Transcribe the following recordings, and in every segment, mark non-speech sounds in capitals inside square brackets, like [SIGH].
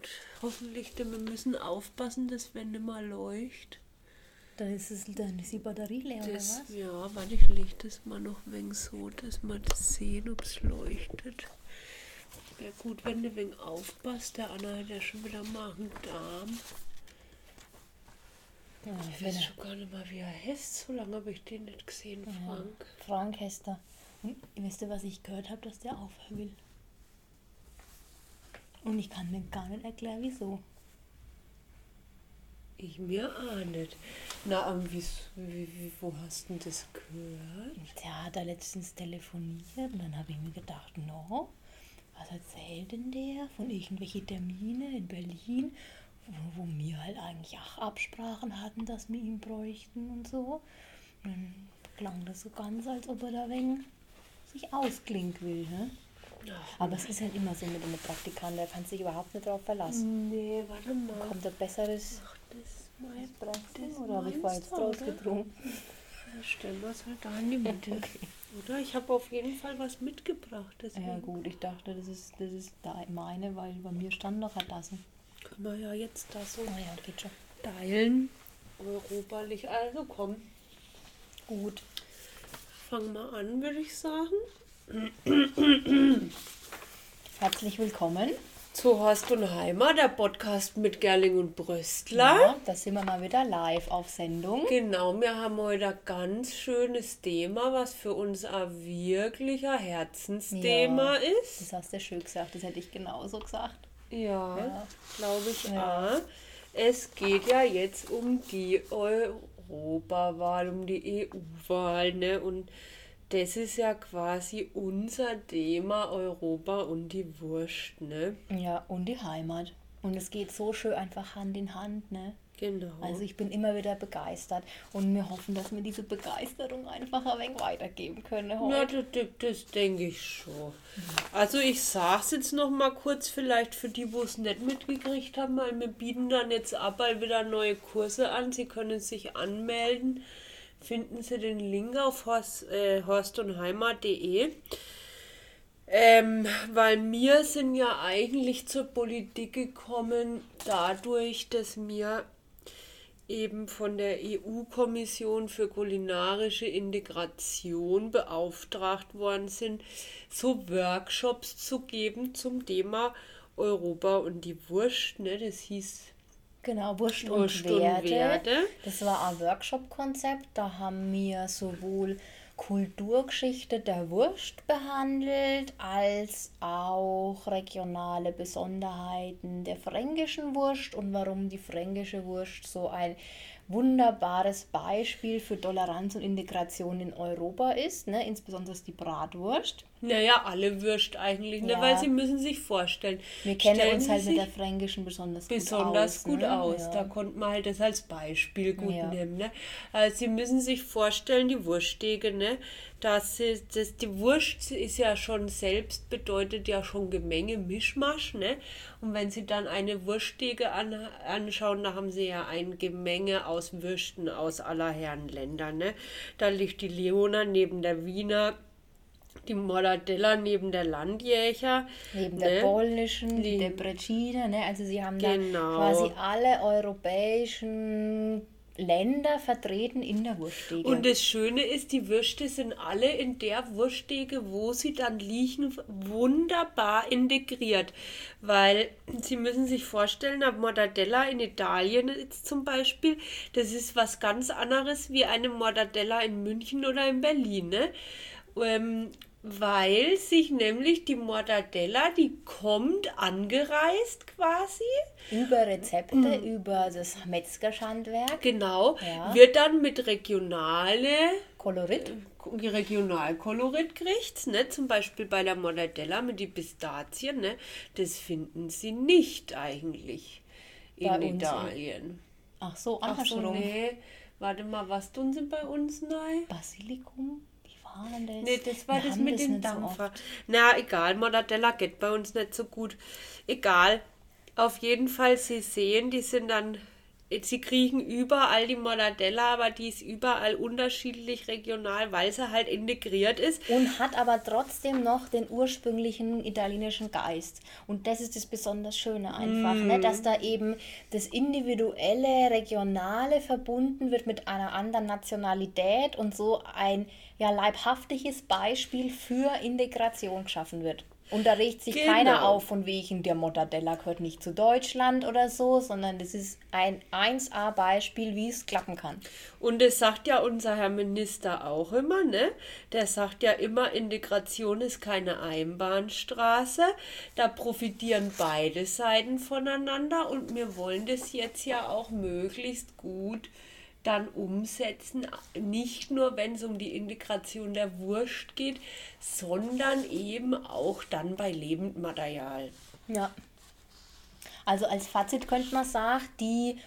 gut. Hoffentlich, denn wir müssen aufpassen, dass wenn nicht mal leuchtet. Dann ist, es, dann ist die Batterie leer, Das, oder was? ja, warte, ich leg das mal noch ein wenig so, dass wir das sehen, ob es leuchtet. Wäre gut, wenn du ein wenig aufpasst. Der Anna hat ja schon wieder Magen-Darm. Ja, Ich weiß er, schon gar nicht mal, wie er heißt. So lange habe ich den nicht gesehen, ja, Frank. Frank Hester. Und wisst ihr, was ich gehört habe, dass der aufhören will? Und ich kann mir gar nicht erklären, wieso. Ich mir auch nicht. Na, ähm, wie, wie, wo hast du das gehört? Der hat da letztens telefoniert und dann habe ich mir gedacht, no, was erzählt denn der von irgendwelchen Termine in Berlin, wo, wo wir halt eigentlich auch Absprachen hatten, dass wir ihn bräuchten und so. Und dann klang das so ganz, als ob er da wegen sich ausklinken will. Ne? Aber es ist halt immer so mit einem Praktikanten, der kann sich überhaupt nicht darauf verlassen. Nee, warte mal. Kommt ein besseres Ach, das mein Espresso das oder habe ich vorher draus getrunken? Dann stellen wir es halt da in die Mitte. [LAUGHS] Oder? Ich habe auf jeden Fall was mitgebracht. Deswegen Ja gut, ich dachte, das ist, das ist da meine, weil bei mir stand noch eine Tasse. können wir ja jetzt da so Ah ja, geht schon. teilen. Europalicht. Also komm, Gut. fang mal an, würde ich sagen. Herzlich willkommen. Zu Horst und Heimer, der Podcast mit Gerling und Bröstler. Ja, da sind wir mal wieder live auf Sendung. Genau, wir haben heute ein ganz schönes Thema, was für uns ein wirklicher Herzensthema ist. Das hast du schön gesagt, das hätte ich genauso gesagt. Ja, Ja. glaube ich Ja. auch. Es geht ja jetzt um die Europawahl, um die EU-Wahl, ne? Und das ist ja quasi unser Thema Europa und die Wurst, ne? Ja, und die Heimat. Und es geht so schön einfach Hand in Hand, ne? Genau. Also ich bin immer wieder begeistert und wir hoffen, dass wir diese Begeisterung einfach ein wenig weitergeben können Ja, heute. das, das, das denke ich schon. Also ich sage es jetzt noch mal kurz, vielleicht für die, wo es nicht mitgekriegt haben, weil wir bieten dann jetzt ab bald wieder neue Kurse an. Sie können sich anmelden. Finden Sie den Link auf horst, äh, horstundheimat.de. Ähm, weil wir sind ja eigentlich zur Politik gekommen dadurch, dass wir eben von der EU-Kommission für kulinarische Integration beauftragt worden sind, so Workshops zu geben zum Thema Europa und die Wurst. Ne? Das hieß Genau, Wurst, Wurst und, und Werte. Werte. Das war ein Workshop-Konzept. Da haben wir sowohl Kulturgeschichte der Wurst behandelt, als auch regionale Besonderheiten der fränkischen Wurst und warum die fränkische Wurst so ein wunderbares Beispiel für Toleranz und Integration in Europa ist, ne? insbesondere die Bratwurst. Naja, alle Würst eigentlich, ne? Ja. weil sie müssen sich vorstellen. Wir kennen stellen uns Sie halt mit sich der fränkischen besonders, besonders gut gut aus. aus. ne? Da Ja. konnte man halt das als Beispiel gut Ja. nehmen. Ne? Also Sie müssen sich vorstellen, die Wurststege, ne? dass sie, das, die Wurst ist ja schon selbst, bedeutet ja schon Gemenge, Mischmasch. Ne? Und wenn Sie dann eine Wurststege an, anschauen, da haben Sie ja ein Gemenge aus Würsten aus aller Herren Länder. Ne? Da liegt die Leona neben der Wiener. Die Mortadella neben der Landjäger. Neben der ne? polnischen, Die- der Brecina, ne? also sie haben Genau. da quasi alle europäischen Länder vertreten in der Wursttheke. Und das Schöne ist, die Würste sind alle in der Wursttheke, wo sie dann liegen, wunderbar integriert. Weil Sie müssen sich vorstellen, eine Mortadella in Italien jetzt zum Beispiel, das ist was ganz anderes wie eine Mortadella in München oder in Berlin. Ne? Weil sich nämlich die Mortadella, die kommt angereist quasi. über Rezepte, Mhm. über das Metzgerschandwerk, Genau, Ja. wird dann mit regionale Kolorit. Regionalkolorit kriegt, ne? zum Beispiel bei der Mortadella mit die Pistazien, ne? das finden sie nicht eigentlich in Bei Italien. Ach so, Ach so, andersrum. nee, warte mal, was tun sie bei uns nein? Basilikum? Denn das? Nee, das war Wir das mit dem so Dampfer. oft. Na, egal, Mortadella geht bei uns nicht so gut. Egal. Auf jeden Fall, Sie sehen, die sind dann sie kriegen überall die Mortadella, aber die ist überall unterschiedlich regional, weil sie halt integriert ist. Und hat aber trotzdem noch den ursprünglichen italienischen Geist. Und das ist das besonders Schöne einfach, mm. ne? dass da eben das individuelle, regionale verbunden wird mit einer anderen Nationalität und so ein ja, leibhaftiges Beispiel für Integration geschaffen wird. Und da regt sich genau. keiner auf von wegen, der Mortadella gehört nicht zu Deutschland oder so, sondern das ist ein 1A-Beispiel, wie es klappen kann. Und das sagt ja unser Herr Minister auch immer, ne? Der sagt ja immer, Integration ist keine Einbahnstraße. Da profitieren beide Seiten voneinander und wir wollen das jetzt ja auch möglichst gut dann umsetzen, nicht nur wenn es um die Integration der Wurst geht, sondern eben auch dann bei Lebendmaterial. Ja. Also als Fazit könnte man sagen, die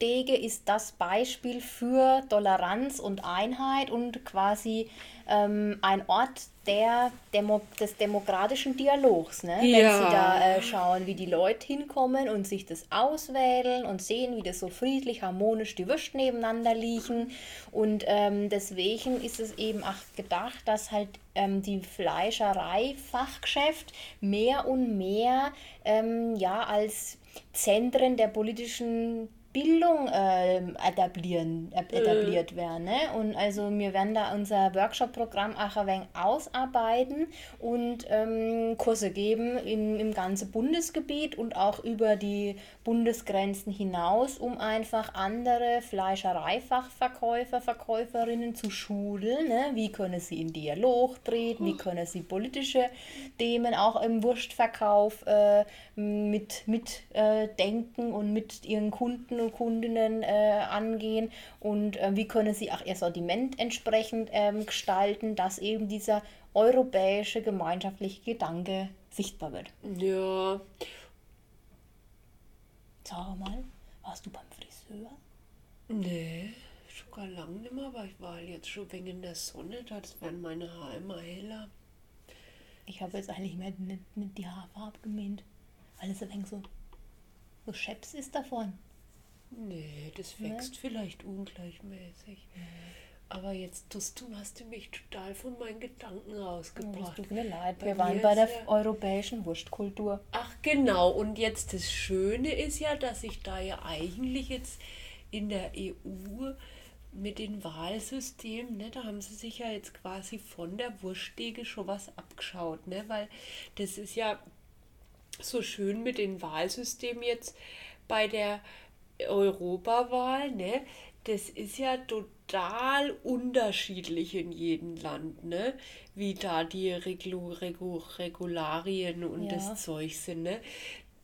Wurstdege ist das Beispiel für Toleranz und Einheit und quasi ähm, ein Ort der Demo des demokratischen Dialogs. Ne? Ja. Wenn Sie da äh, schauen, wie die Leute hinkommen und sich das auswählen und sehen, wie das so friedlich, harmonisch die Würste nebeneinander liegen. Und ähm, deswegen ist es eben auch gedacht, dass halt ähm, die Fleischerei-Fachgeschäft mehr und mehr ähm, ja, als Zentren der politischen Bildung äh, etablieren, äh, etabliert werden. Ne? Und also wir werden da unser Workshop-Programm auch ein wenig ausarbeiten und ähm, Kurse geben in, im ganzen Bundesgebiet und auch über die Bundesgrenzen hinaus, um einfach andere Fleischereifachverkäufer, Verkäuferinnen zu schulen. Ne? Wie können sie in Dialog treten, wie können sie politische Themen auch im Wurstverkauf äh, mit, mit äh, denken und mit ihren Kunden und Kundinnen äh, angehen und äh, wie können sie auch ihr Sortiment entsprechend ähm, gestalten, dass eben dieser europäische gemeinschaftliche Gedanke sichtbar wird. Ja. Sag mal, warst du beim Friseur? Nee, schon gar lange nicht mehr, aber ich war jetzt schon wegen der Sonne, da das werden meine Haare immer heller. Ich habe jetzt eigentlich mehr nicht, nicht die Haarfarbe gemäht, weil es ein wenig so, so Scheps ist davon. Nee, das wächst nee. vielleicht ungleichmäßig. Nee. Aber jetzt tust du, hast du mich total von meinen Gedanken rausgebracht. Es tut mir leid, bei wir waren bei der ja europäischen Wurstkultur. Ach genau, und jetzt das Schöne ist ja, dass ich da ja eigentlich jetzt in der EU mit den Wahlsystemen, ne, da haben sie sich ja jetzt quasi von der Wurstdege schon was abgeschaut, ne, weil das ist ja so schön mit den Wahlsystemen jetzt bei der Europawahl, ne? Das ist ja total unterschiedlich in jedem Land, ne? Wie da die Reglu Regu Regularien und ja. das Zeug sind, ne?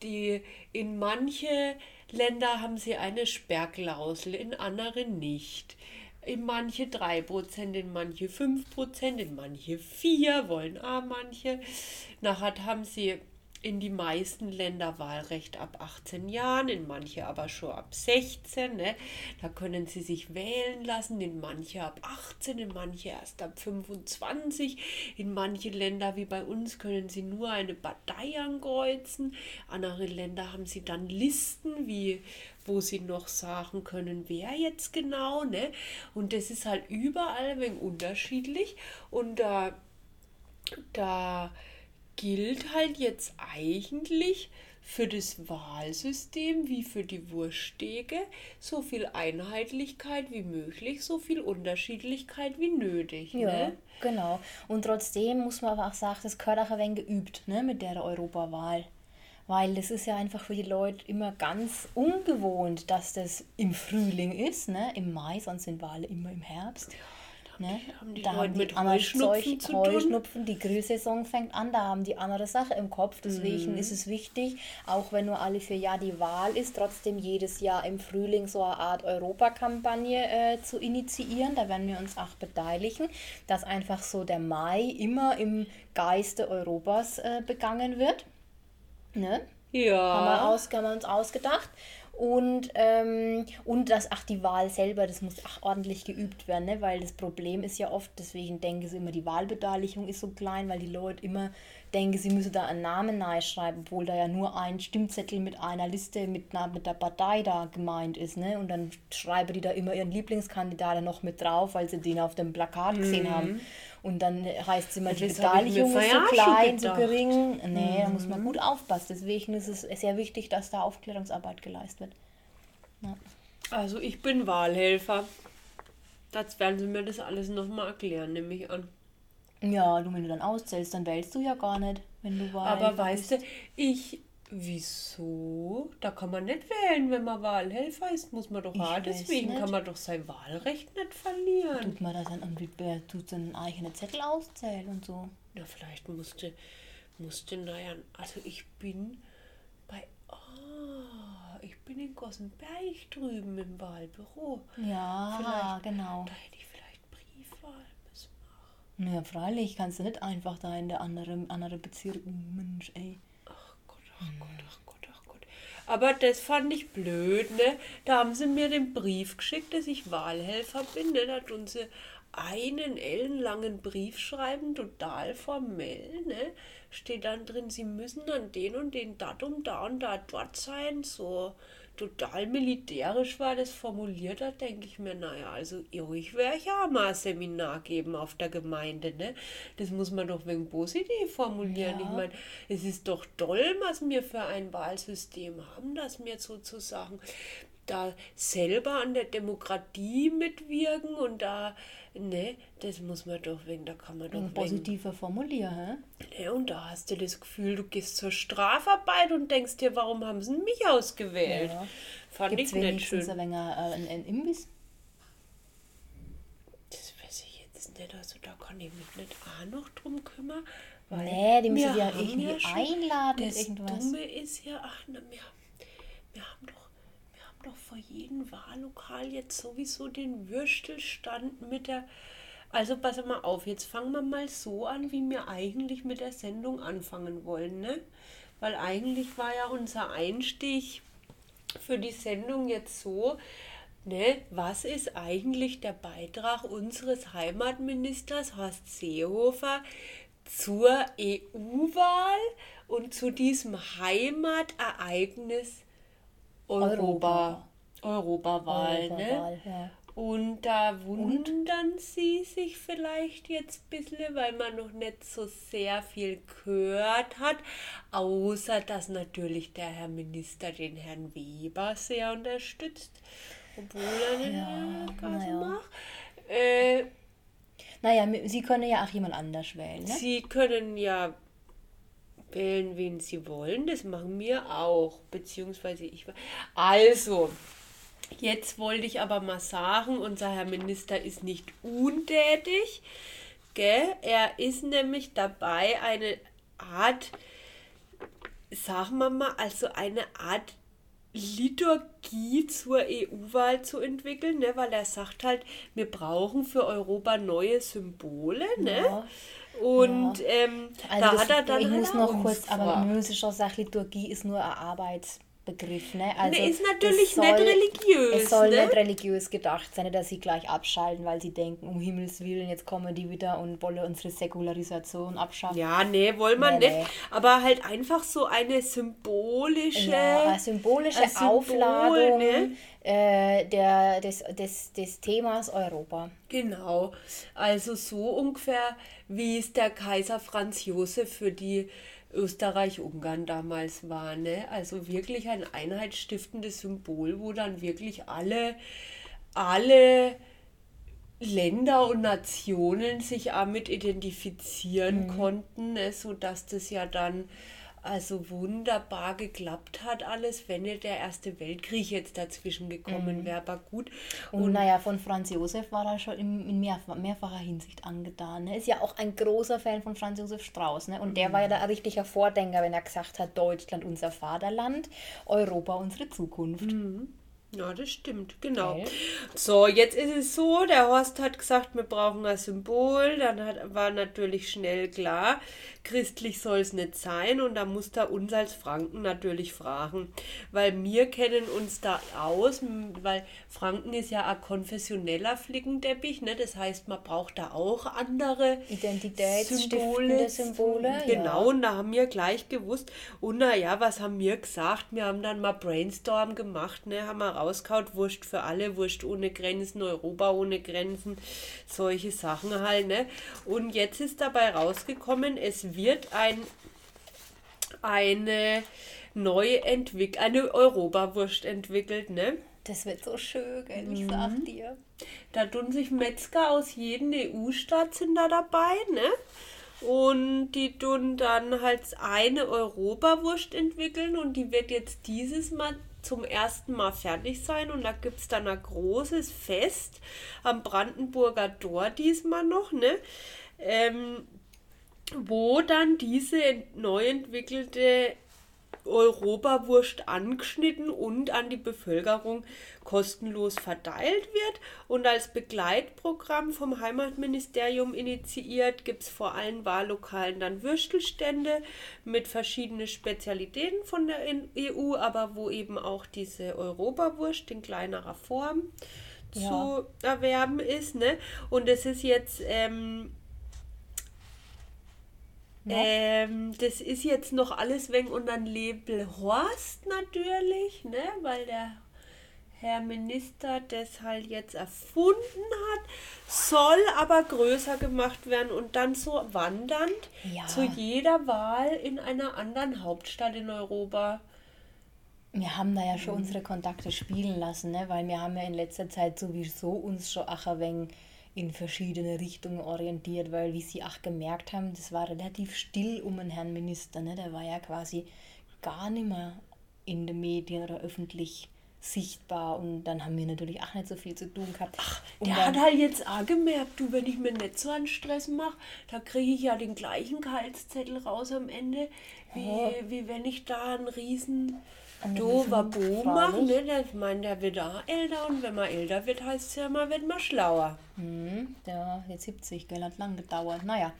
Die in manche Länder haben sie eine Sperrklausel, in anderen nicht. In manche 3%, in manche 5%, in manche 4, wollen auch manche. Nachher haben sie in die meisten Länder Wahlrecht ab 18 Jahren, in manche aber schon ab 16. Ne? Da können sie sich wählen lassen, in manche ab 18, in manche erst ab 25. In manche Länder wie bei uns können sie nur eine Partei ankreuzen. Andere Länder haben sie dann Listen, wie wo sie noch sagen können, wer jetzt genau. Ne? Und das ist halt überall ein wenig unterschiedlich. Und da, da gilt halt jetzt eigentlich für das Wahlsystem wie für die Wurststege so viel Einheitlichkeit wie möglich, so viel Unterschiedlichkeit wie nötig. Ja, ne? genau. Und trotzdem muss man aber auch sagen, das gehört auch ein wenig geübt ne, mit der Europawahl. Weil das ist ja einfach für die Leute immer ganz ungewohnt, dass das im Frühling ist, ne? im Mai, sonst sind Wahlen immer im Herbst. Ja Ne? Haben die da Leute haben die mit Heuschnupfen, Zeug, Heuschnupfen, die Grillsaison fängt an, da haben die andere Sache im Kopf. Deswegen mhm. ist es wichtig, auch wenn nur alle vier Jahre die Wahl ist, trotzdem jedes Jahr im Frühling so eine Art Europakampagne äh, zu initiieren. Da werden wir uns auch beteiligen, dass einfach so der Mai immer im Geiste Europas äh, begangen wird. Ne? Ja. Haben wir, aus, haben wir uns ausgedacht. Und, ähm, und dass, ach, die Wahl selber, das muss ach, ordentlich geübt werden, ne? weil das Problem ist ja oft, deswegen denke ich immer, die Wahlbeteiligung ist so klein, weil die Leute immer denken, sie müssen da einen Namen schreiben, obwohl da ja nur ein Stimmzettel mit einer Liste mit, einer, mit der Partei da gemeint ist. Ne? Und dann schreiben die da immer ihren Lieblingskandidaten noch mit drauf, weil sie den auf dem Plakat gesehen Mhm. haben. Und dann heißt es immer, die das hab ich mir Beteiligung ist so klein, so. Mhm. gering. Nee, da muss man gut aufpassen. Deswegen ist es sehr wichtig, dass da Aufklärungsarbeit geleistet wird. Also ich bin Wahlhelfer. Das werden sie mir das alles nochmal erklären, nehme ich an. Ja, du, wenn du dann auszählst, dann wählst du ja gar nicht, wenn du Wahlhelfer Aber weißt du, ich. Wieso? Da kann man nicht wählen, wenn man Wahlhelfer ist. Muss man doch Ich Deswegen nicht. kann man doch sein Wahlrecht nicht verlieren. Tut man das dann irgendwie, wer tut so einen eigenen Zettel auszählen und so. Na, vielleicht musste, musste, naja, also ich bin bei. Ah, ich bin in Gossenberg drüben im Wahlbüro. Ja, Vielleicht. genau. Da hätte ich vielleicht Briefwahl müssen machen. Ja, freilich, kannst du nicht einfach da in der anderen andere Bezirk. Oh, Mensch, ey. Ach Gott, ach Gott, ach Gott. Aber das fand ich blöd, ne? Da haben sie mir den Brief geschickt, dass ich Wahlhelfer bin, ne? Da tun sie einen ellenlangen Brief schreiben, total formell, ne? Steht dann drin, sie müssen an den und den Datum da und da dort sein, so total militärisch war das formuliert, da denke ich mir, naja, also wäre ich ja mal ein Seminar geben auf der Gemeinde, ne? Das muss man doch wegen positiv formulieren. Ja. Ich meine, es ist doch toll, was wir für ein Wahlsystem haben, dass wir sozusagen da selber an der Demokratie mitwirken und da, ne, das muss man doch wegen, da kann man doch Ein wegen, positiver Formulier, hä? ja, und da hast du das Gefühl, du gehst zur Strafarbeit und denkst dir, warum haben sie mich ausgewählt? Ja. Fand Gibt es ich nicht schön. ein wenig äh, einen, einen Imbiss? Das weiß ich jetzt nicht, also da kann ich mich nicht auch noch drum kümmern. Weil Nee, die müssen ja irgendwie schon- einladen Das irgendwas. Dumme ist ja, ach, na, wir, wir haben doch doch vor jedem Wahllokal jetzt sowieso den Würstelstand mit der. Also pass mal auf, jetzt fangen wir mal so an, wie wir eigentlich mit der Sendung anfangen wollen, ne? Weil eigentlich war ja unser Einstieg für die Sendung jetzt so, ne, was ist eigentlich der Beitrag unseres Heimatministers Horst Seehofer zur EU-Wahl und zu diesem Heimatereignis Europa, Europawahl, ne? Europawahl, ja. Und da wundern Sie sich vielleicht jetzt ein bisschen, weil man noch nicht so sehr viel gehört hat, außer dass natürlich der Herr Minister den Herrn Weber sehr unterstützt, obwohl er den Ja, ja, Gas naja. macht. Äh, Naja, sie können ja auch jemand anders wählen, ne? Sie können ja wählen, wen Sie wollen. Das machen wir auch. Beziehungsweise ich. Also, jetzt wollte ich aber mal sagen, unser Herr Minister ist nicht untätig. Gell? Er ist nämlich dabei, eine Art, sagen wir mal, also eine Art Liturgie zur EU-Wahl zu entwickeln, ne? weil er sagt halt, wir brauchen für Europa neue Symbole. Ne? Ja. Und ähm, Also da das, hat er dann ich halt muss noch kurz, aber vor. man muss schon sagen, Liturgie ist nur ein Arbeitsbegriff, ne? Also ist natürlich es nicht religiös, Es soll ne? nicht religiös gedacht sein, dass sie gleich abschalten, weil sie denken, um Himmels Willen, jetzt kommen die wieder und wollen unsere Säkularisation abschaffen. Ja, nee, wollen wir Nee, nicht. nee. Aber halt einfach so eine symbolische. Ja, eine symbolische ein Symbol, Aufladung ne? äh, der, des, des, des Themas Europa. Genau. Also so ungefähr, wie es der Kaiser Franz Josef für die Österreich-Ungarn damals war. Ne? Also wirklich ein einheitsstiftendes Symbol, wo dann wirklich alle, alle Länder und Nationen sich damit identifizieren konnten, ne? sodass das ja dann also wunderbar geklappt hat alles, wenn nicht der Erste Weltkrieg jetzt dazwischen gekommen wäre. Aber gut. Und, naja, von Franz Josef war er schon in, in mehrf mehrfacher Hinsicht angetan. Ne? Ist ja auch ein großer Fan von Franz Josef Strauß. Ne? Und der war ja da ein richtiger Vordenker, wenn er gesagt hat, Deutschland unser Vaterland, Europa unsere Zukunft. Ja, das stimmt, genau. Gell? So, jetzt ist es so, der Horst hat gesagt, wir brauchen ein Symbol. Dann hat, war natürlich schnell klar, christlich soll es nicht sein und da muss da uns als Franken natürlich fragen, weil wir kennen uns da aus, weil Franken ist ja ein konfessioneller Flickenteppich, ne? das heißt, man braucht da auch andere Identitätssymbole. Symbole, genau, ja. und da haben wir gleich gewusst, und naja, was haben wir gesagt? Wir haben dann mal Brainstorm gemacht, ne? haben wir rausgehauen, Wurst für alle, Wurst ohne Grenzen, Europa ohne Grenzen, solche Sachen halt. Ne? Und jetzt ist dabei rausgekommen, es wird ein, eine neue Entwicklung, eine Europawurst entwickelt, ne? Das wird so schön, gell? ich sag Mhm. dir. Da tun sich Metzger aus jedem EU-Staat sind da dabei, ne? Und die tun dann halt eine Europawurst entwickeln und die wird jetzt dieses Mal zum ersten Mal fertig sein und da gibt es dann ein großes Fest am Brandenburger Tor diesmal noch, ne? Ähm, wo dann diese neu entwickelte Europawurst angeschnitten und an die Bevölkerung kostenlos verteilt wird. Und als Begleitprogramm vom Heimatministerium initiiert gibt es vor allen Wahllokalen dann Würstelstände mit verschiedenen Spezialitäten von der EU, aber wo eben auch diese Europawurst in kleinerer Form Ja. zu erwerben ist. Ne? Und es ist jetzt ähm, Ja. ähm, das ist jetzt noch alles wegen unter dem Label Horst natürlich, ne? weil der Herr Minister das halt jetzt erfunden hat, soll aber größer gemacht werden und dann so wandernd Ja. zu jeder Wahl in einer anderen Hauptstadt in Europa. Wir haben da ja schon unsere Kontakte spielen lassen, ne? weil wir haben ja in letzter Zeit sowieso uns schon ach wenig in verschiedene Richtungen orientiert, weil wie sie auch gemerkt haben, das war relativ still um den Herrn Minister. Ne? Der war ja quasi gar nicht mehr in den Medien oder öffentlich sichtbar und dann haben wir natürlich auch nicht so viel zu tun gehabt. Ach, Der hat halt jetzt auch gemerkt, du, wenn ich mir nicht so einen Stress mache, da kriege ich ja den gleichen Gehaltszettel raus am Ende, wie, Ja. wie wenn ich da einen riesen Einen doofer riesen Bo mache. freilich. Ne? Der, ich meine, der wird auch älter und wenn man älter wird, heißt es ja, man wird mal schlauer. Hm, ja, jetzt 70, gell, hat lang gedauert. Naja,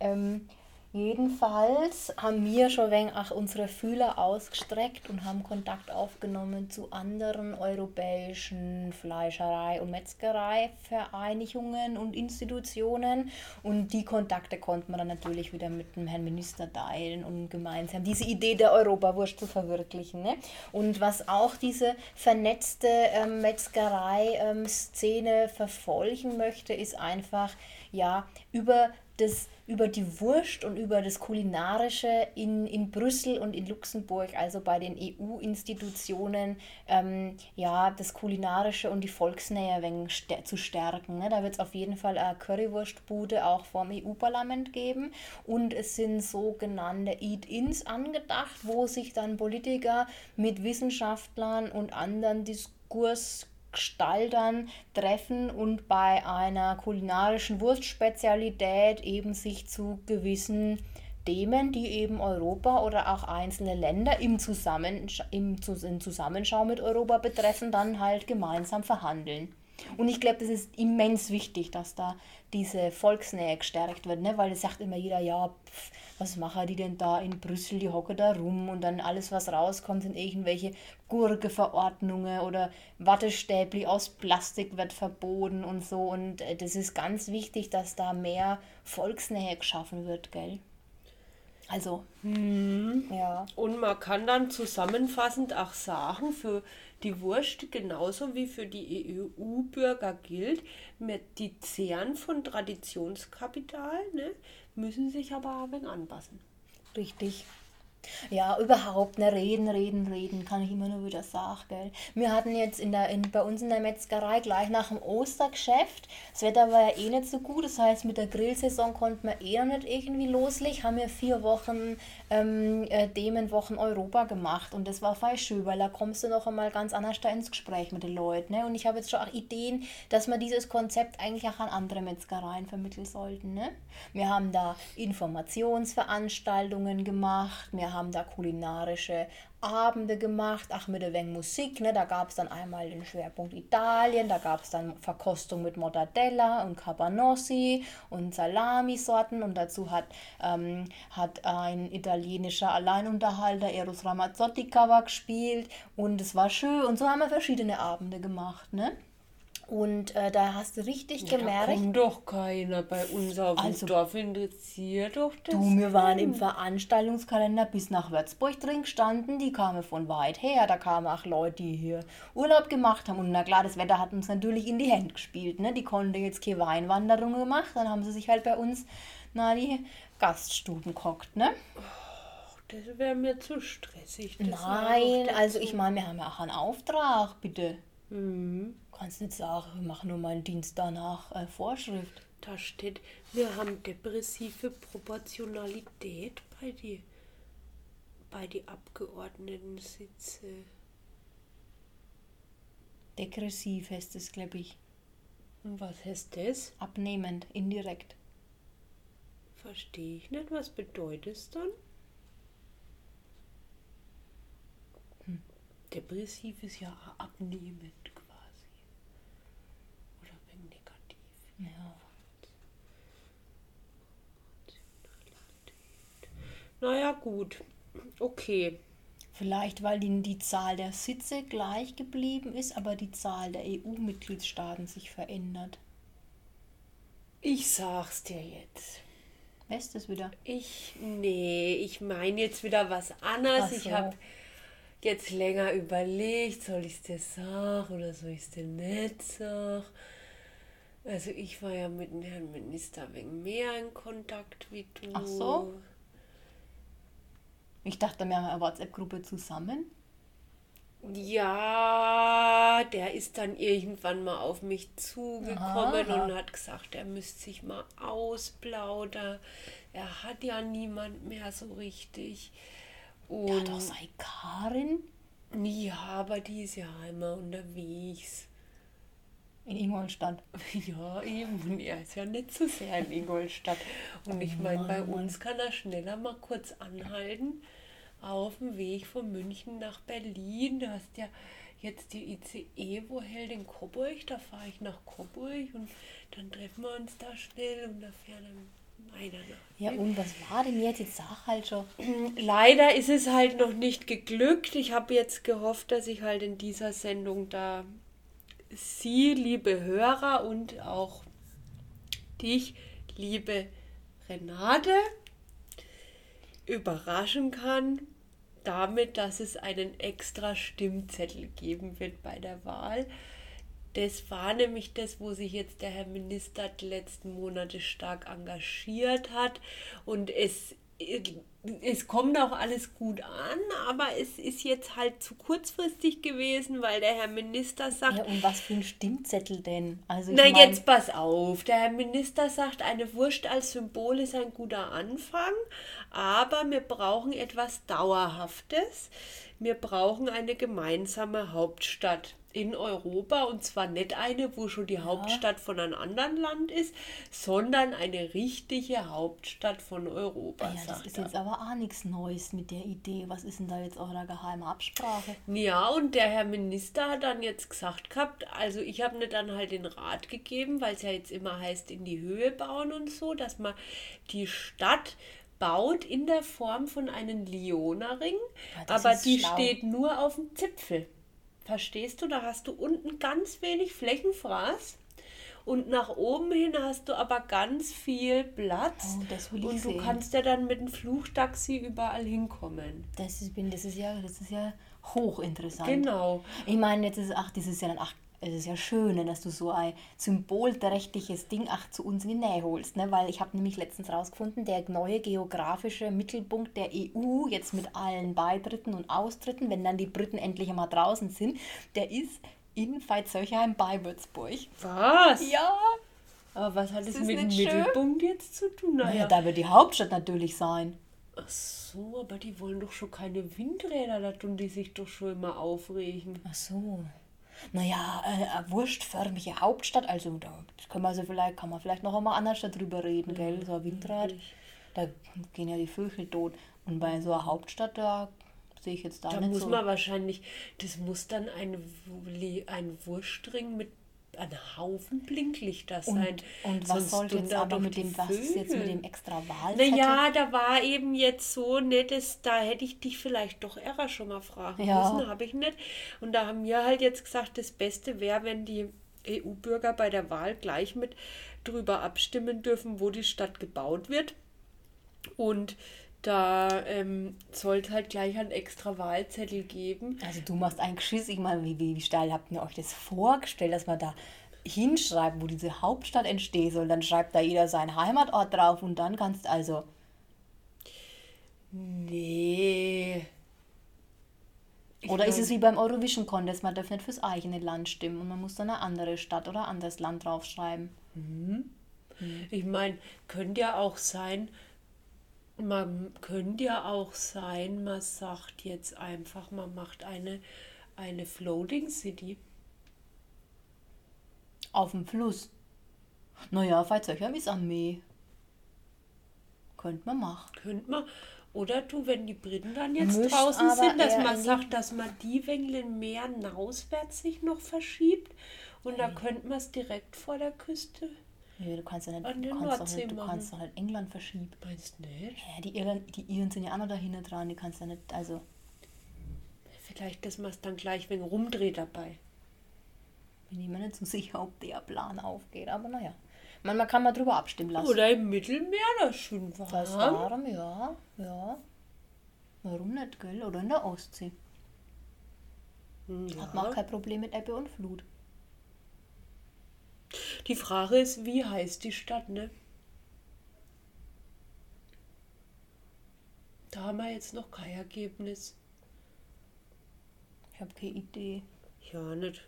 ähm, jedenfalls haben wir schon wegen ach, unsere Fühler ausgestreckt und haben Kontakt aufgenommen zu anderen europäischen Fleischerei- und Metzgereivereinigungen und Institutionen. Und die Kontakte konnten wir dann natürlich wieder mit dem Herrn Minister teilen und gemeinsam diese Idee der Europawurst zu verwirklichen. Ne? Und was auch diese vernetzte ähm, Metzgerei-Szene verfolgen möchte, ist einfach ja über das über die Wurst und über das Kulinarische in, in Brüssel und in Luxemburg, also bei den EU-Institutionen, ähm, ja, das Kulinarische und die Volksnähe wenig stä- zu stärken. Ne? Da wird es auf jeden Fall eine Currywurstbude auch vom EU-Parlament geben und es sind sogenannte Eat-Ins angedacht, wo sich dann Politiker mit Wissenschaftlern und anderen Diskurs Gestaltern treffen und bei einer kulinarischen Wurstspezialität eben sich zu gewissen Themen, die eben Europa oder auch einzelne Länder im, Zusammensch im, im Zusammenschau mit Europa betreffen, dann halt gemeinsam verhandeln. Und ich glaube, das ist immens wichtig, dass da diese Volksnähe gestärkt wird, ne? weil es sagt immer jeder, ja, pf, was machen die denn da in Brüssel, die hocken da rum und dann alles, was rauskommt, sind irgendwelche Gurkeverordnungen oder Wattestäbli aus Plastik wird verboten und so. Und äh, das ist ganz wichtig, dass da mehr Volksnähe geschaffen wird, gell? Also, ja. Und man kann dann zusammenfassend auch sagen, für die Wurst genauso wie für die EU-Bürger gilt, die zehren von Traditionskapital, ne, müssen sich aber ein wenig anpassen. Richtig. Ja, überhaupt, ne, reden, reden, reden, kann ich immer nur wieder sagen, gell. Wir hatten jetzt in der, in, bei uns in der Metzgerei gleich nach dem Ostergeschäft, das Wetter war ja eh nicht so gut, das heißt mit der Grillsaison konnten wir eh noch nicht irgendwie loslegen, haben wir vier Wochen ähm, äh, Themenwochen Europa gemacht und das war voll schön, weil da kommst du noch einmal ganz anders da ins Gespräch mit den Leuten, ne, und ich habe jetzt schon auch Ideen, dass wir dieses Konzept eigentlich auch an andere Metzgereien vermitteln sollten, ne. Wir haben da Informationsveranstaltungen gemacht, wir haben da kulinarische Abende gemacht, ach mit der Weng Musik, ne? Da gab es dann einmal den Schwerpunkt Italien, da gab es dann Verkostung mit Mortadella und Cabanossi und Salamisorten und dazu hat, ähm, hat ein italienischer Alleinunterhalter Eros Ramazzotti Cover gespielt und es war schön und so haben wir verschiedene Abende gemacht, ne? Und äh, da hast du richtig Ja, da gemerkt, kommt doch keiner bei uns auf dem Also- Dorf. Interessiert doch das. Du, wir waren im Veranstaltungskalender bis nach Würzburg drin gestanden. Die kamen von weit her. Da kamen auch Leute, die hier Urlaub gemacht haben. Und na klar, das Wetter hat uns natürlich in die Hände gespielt. Ne? Die konnten jetzt keine Weinwanderung gemacht. Dann haben sie sich halt bei uns na die Gaststuben gehockt. Ne? Das wäre mir zu stressig. Nein, also ich meine, wir haben ja auch einen Auftrag, bitte. Mhm. Kannst nicht sagen, wir machen nur mal einen Dienst danach äh, Vorschrift. Da steht, wir haben depressive Proportionalität bei die, bei die Abgeordneten-Sitze. Degressiv heißt es, glaube ich. Und was heißt das? Abnehmend, indirekt. Verstehe ich nicht. Was bedeutet es dann? Depressiv ist ja abnehmend quasi. Oder wegen negativ. Ja. Naja, gut. Okay. Vielleicht, weil die, die Zahl der Sitze gleich geblieben ist, aber die Zahl der EU-Mitgliedstaaten sich verändert. Ich sag's dir jetzt. Weißt du das wieder? Ich, nee, ich meine jetzt wieder was anderes. Ach Ich so. habe jetzt länger überlegt, soll ich es dir sagen oder soll ich es dir nicht sagen. Also ich war ja mit dem Herrn Minister wegen mehr in Kontakt wie du. Ach so? Ich dachte, wir haben eine WhatsApp-Gruppe zusammen. Ja, der ist dann irgendwann mal auf mich zugekommen Aha. und hat gesagt, er müsste sich mal ausplaudern. Er hat ja niemand mehr so richtig. Und Ja, doch sei Karin Ja, aber die ist ja einmal unterwegs. in Ingolstadt. [LAUGHS] Ja, eben. Und er ist ja nicht so sehr in Ingolstadt. Und ich meine, bei uns kann er schneller mal kurz anhalten auf dem Weg von München nach Berlin. Du hast ja jetzt die ICE, wo hält in Coburg? Da fahre ich nach Coburg und dann treffen wir uns da schnell und da fährt dann einer nach Ja, und was war denn jetzt? Jetzt sag halt schon. [CLEARS THROAT] Leider ist es halt noch nicht geglückt. Ich habe jetzt gehofft, dass ich halt in dieser Sendung da Sie, liebe Hörer und auch dich, liebe Renate, überraschen kann damit, dass es einen extra Stimmzettel geben wird bei der Wahl. Das war nämlich das, wo sich jetzt der Herr Minister die letzten Monate stark engagiert hat. Und es, es kommt auch alles gut an, aber es ist jetzt halt zu kurzfristig gewesen, weil der Herr Minister sagt, Ja, und was für ein Stimmzettel denn? Also na, mein, jetzt pass auf. Der Herr Minister sagt, eine Wurst als Symbol ist ein guter Anfang, aber wir brauchen etwas Dauerhaftes. Wir brauchen eine gemeinsame Hauptstadt in Europa und zwar nicht eine, wo schon die Hauptstadt von einem anderen Land ist, sondern eine richtige Hauptstadt von Europa, Ja, das ist er. jetzt aber auch nichts Neues mit der Idee. Was ist denn da jetzt eure geheime Absprache? Ja, und der Herr Minister hat dann jetzt gesagt gehabt, also ich habe mir dann halt den Rat gegeben, weil es ja jetzt immer heißt, in die Höhe bauen und so, dass man die Stadt baut in der Form von einem Lionerring, Ja, aber die schlau. steht nur auf dem Zipfel. Verstehst du? Da hast du unten ganz wenig Flächenfraß und nach oben hin hast du aber ganz viel Platz. Oh, und du sehen. kannst ja dann mit dem Fluchtaxi überall hinkommen. Das ist, das ist ja, das ist ja hochinteressant. Genau. Ich meine, jetzt ist, ach, das ist ja dann, ach, es ist ja schön, ne, dass du so ein symbolträchtiges Ding ach, zu uns in die Nähe holst, ne? weil ich habe nämlich letztens rausgefunden, der neue geografische Mittelpunkt der EU, jetzt mit allen Beitritten und Austritten, wenn dann die Briten endlich einmal draußen sind, der ist in Veitshöchheim bei Würzburg. Was? Ja, Aber was hat es mit dem nicht schön? Mittelpunkt jetzt zu tun? naja, Naja. da wird die Hauptstadt natürlich sein. Ach so, aber die wollen doch schon keine Windräder, da tun die sich doch schon immer aufregen. Ach so. Naja, äh, eine wurstförmige Hauptstadt, also da können wir also vielleicht, kann man vielleicht noch einmal anders darüber reden, gell? So ein Windrad, da gehen ja die Vögel tot. Und bei so einer Hauptstadt, da sehe ich jetzt da, Da nicht muss so. man wahrscheinlich, das muss dann ein, ein Wurstring mit einem Haufen Blinklichter sein. und, und was soll jetzt aber mit dem, was ist jetzt mit dem extra Wahlzettel? Naja, da war eben jetzt so nettes, da hätte ich dich vielleicht doch eher schon mal fragen Ja. müssen, habe ich nicht. Und da haben wir halt jetzt gesagt, das Beste wäre, wenn die EU-Bürger bei der Wahl gleich mit drüber abstimmen dürfen, wo die Stadt gebaut wird. Und da ähm, soll es halt gleich einen extra Wahlzettel geben. Also du machst einen Geschiss, ich meine, wie, wie, wie steil habt ihr euch das vorgestellt, dass man da hinschreibt, wo diese Hauptstadt entstehen soll, dann schreibt da jeder seinen Heimatort drauf und dann kannst also, Nee. Ich oder ist es wie beim Eurovision Contest, man darf nicht fürs eigene Land stimmen und man muss dann eine andere Stadt oder ein anderes Land draufschreiben. Ich meine, könnte ja auch sein, man könnte ja auch sein, man sagt jetzt einfach, man macht eine, eine Floating City. Auf dem Fluss. Naja, Veitshöchheim ist am Meer. Könnte man machen. Könnte man. Oder du, wenn die Briten dann jetzt Müsst draußen sind, dass man sagt, dass man die Wängle mehr auswärts sich noch verschiebt. Und da könnte man es direkt vor der Küste. Ja, du kannst ja nicht, An du der kannst doch nicht, du machen. kannst doch nicht England verschieben. Meinst du nicht? Ja, die Irren, die Iren sind ja auch noch da hinten dran, die kannst du ja nicht, also. Vielleicht, dass man es dann gleich wegen rumdreht dabei. Bin ich mir nicht so [LAUGHS] sicher, ob der Plan aufgeht, aber naja. Man, man kann mal drüber abstimmen lassen. Oder im Mittelmeer, das schön warm. Das warm, ja, ja. Warum nicht, gell? Oder in der Ostsee. Ja. Hat man auch kein Problem mit Ebbe und Flut. Die Frage ist, wie heißt die Stadt, ne? Da haben wir jetzt noch kein Ergebnis. Ich habe keine Idee. Ja, nicht.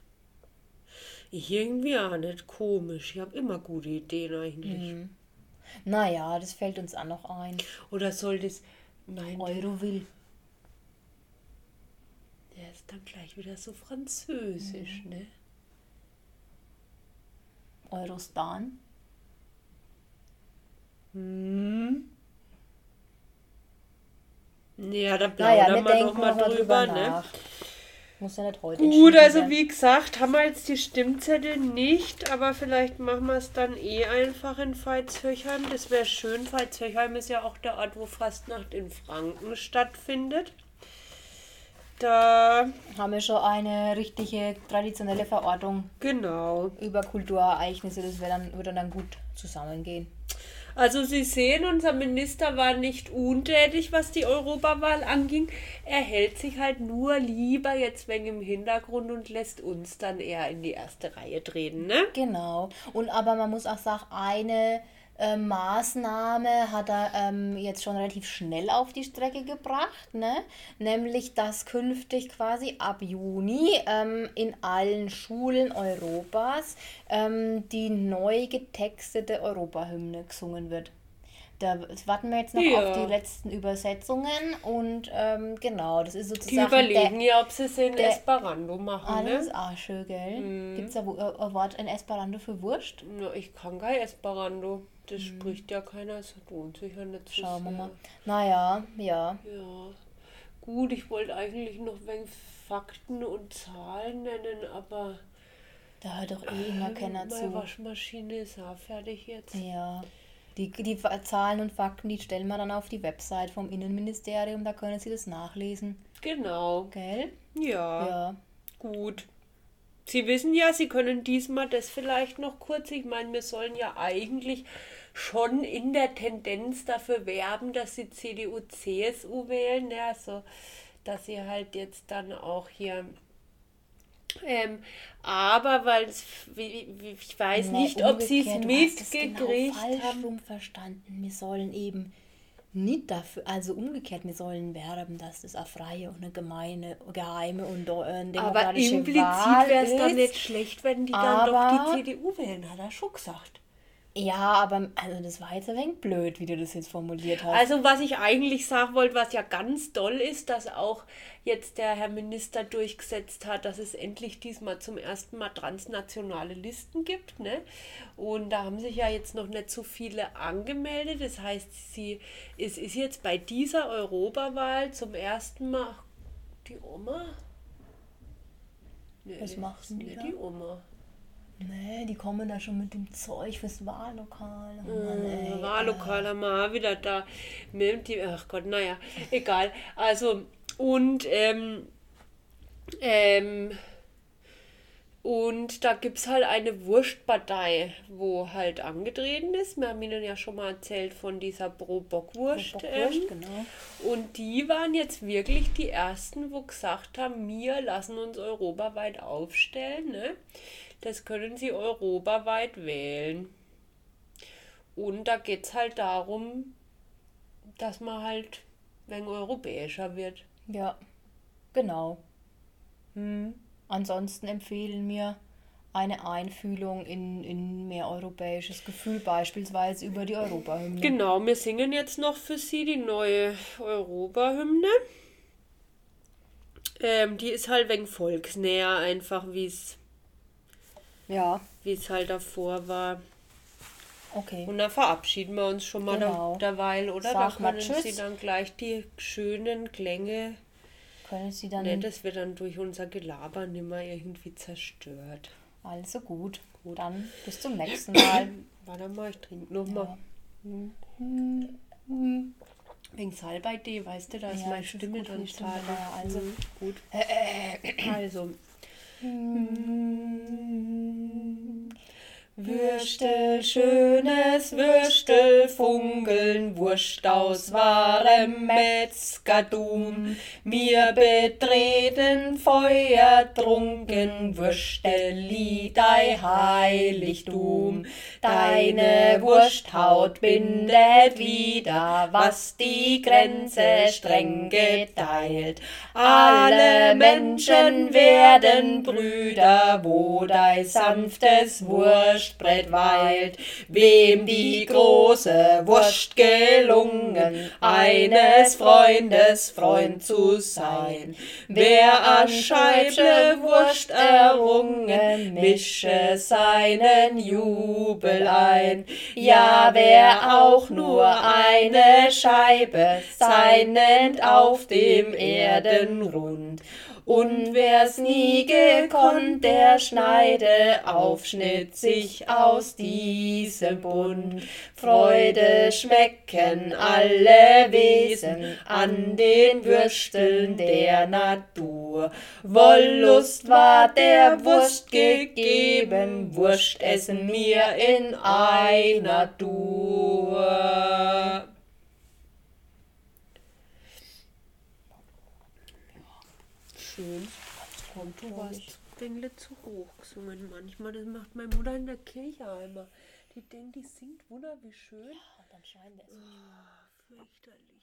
Ich irgendwie auch nicht komisch. Ich habe immer gute Ideen eigentlich. Naja, das fällt uns auch noch ein. Oder soll das. Nein, Euroville. der ist dann gleich wieder so französisch, ne? Eurostan. Hm. Ja, da Naja, plaudern wir wir denken noch mal noch drüber, ne? Muss ja nicht heute Gut, also werden. wie gesagt, haben wir jetzt die Stimmzettel nicht, aber vielleicht machen wir es dann eh einfach in Veitshöchheim. Das wäre schön. Veitshöchheim ist ja auch der Ort, wo Fastnacht in Franken stattfindet. Da, haben wir schon eine richtige traditionelle Verortung genau. über Kulturereignisse. Das wär dann, würde dann gut zusammengehen. Also Sie sehen, unser Minister war nicht untätig, was die Europawahl anging. Er hält sich halt nur lieber jetzt wegen im Hintergrund und lässt uns dann eher in die erste Reihe treten, ne? Genau. Und aber man muss auch sagen, eine äh, Maßnahme hat er ähm, jetzt schon relativ schnell auf die Strecke gebracht, ne? Nämlich, dass künftig quasi ab Juni ähm, in allen Schulen Europas ähm, die neu getextete Europahymne gesungen wird. Da warten wir jetzt noch Ja. auf die letzten Übersetzungen und ähm, genau, das ist Die sozusagen überlegen ja, ob sie es in der- Esperanto machen, Ah, das ist ne? auch schön, gell? Gibt es da äh, ein Wort in Esperanto für Wurst? Na, ich kann kein Esperanto. Das spricht ja keiner, es lohnt sich ja nicht so Mhm. Schauen wir mal. Naja, ja. Ja, gut, ich wollte eigentlich noch wegen Fakten und Zahlen nennen, aber Da hört doch eh immer keiner meine zu. Waschmaschine ist auch fertig jetzt. Ja. Die, die Zahlen und Fakten, die stellen wir dann auf die Website vom Innenministerium, da können Sie das nachlesen. Genau, Gell? ja, Ja. gut. Sie wissen ja, Sie können diesmal das vielleicht noch kurz. Ich meine, wir sollen ja eigentlich schon in der Tendenz dafür werben, dass Sie CDU, CSU wählen. Ja, also, dass Sie halt jetzt dann auch hier. Ähm, aber weil es, ich weiß Nee, nicht, ob Sie es es mitgekriegt genau haben. verstanden. Wir sollen eben nicht dafür, also umgekehrt, wir sollen werben, dass das eine freie und eine gemeine, geheime und äh, eine Aber demokratische implizit Wahl wäre es dann ist. nicht schlecht, wenn die dann aber- doch die CDU wählen, hat er schon gesagt. Ja, aber also das war jetzt ein wenig blöd, wie du das jetzt formuliert hast. Also was ich eigentlich sagen wollte, was ja ganz toll ist, dass auch jetzt der Herr Minister durchgesetzt hat, dass es endlich diesmal zum ersten Mal transnationale Listen gibt. Ne? Und da haben sich ja jetzt noch nicht so viele angemeldet. Das heißt, sie, es ist jetzt bei dieser Europawahl zum ersten Mal Die Oma? Nee, Was macht denn die die Oma. Nee, die kommen da schon mit dem Zeug fürs Wahllokal. Oh Mann, ey. Äh, Wahllokal haben wir auch wieder da. Mit die, ach Gott, naja, egal. Also, und, ähm, ähm, und da gibt es halt eine Wurstpartei, wo halt angetreten ist. Wir haben Ihnen ja schon mal erzählt von dieser Pro-Bockwurst. Bockwurst, ähm, genau. Und die waren jetzt wirklich die ersten, wo gesagt haben, wir lassen uns europaweit aufstellen. Ne? Das können sie europaweit wählen. Und da geht es halt darum, dass man halt wenn europäischer wird. Ja, genau. Hm. Ansonsten empfehlen wir eine Einfühlung in, in mehr europäisches Gefühl, beispielsweise über die Europahymne. Genau, wir singen jetzt noch für Sie die neue Europahymne. Ähm, die ist halt wegen volksnäher, einfach wie es Ja, wie es halt davor war. okay. Und dann verabschieden wir uns schon mal Genau. derweil, oder? Sag da können. Sie dann gleich die schönen Klänge, Können Sie dann. ne, das wird dann durch unser Gelaber nimmer irgendwie zerstört. Also gut. Dann bis zum nächsten Mal. [COUGHS] Warte mal, ich trinke noch mal. Ja. Wegen Salbei-Tee, weißt du, da ist Ja, meine Stimme gut dann ja, also. Mhm, gut. [COUGHS] Also. Mm. Würstel, schönes Würstel, funkeln, Wurst aus wahrem Metzgertum. Wir betreten Feuer trunken, Würsteli, dein Heiligtum. Deine Wursthaut bindet wieder, was die Grenze streng geteilt. Alle Menschen werden Brüder, wo dein sanftes Wurstbrett weilt. Wem die große Wurst gelungen, eines Freundes Freund zu sein. Wer an Scheibe Wurst errungen, mische seinen Jubel ein. Ja, wer auch nur eine Scheibe sein nennt auf dem Erdenrund. Und wer's nie gekonnt, der schneide Aufschnitt sich aus diesem Bund. Freude schmecken alle Wesen an den Würsteln der Natur. Wollust war der Wurst gegeben, Wurst essen wir in einer Tour. Schön. Kommt du warst Dingle zu hoch gesungen manchmal. Das macht meine Mutter in der Kirche einmal. Die denkt, die singt wunder wie schön. Und dann scheint. Fürchterlich. Ob es hoch war.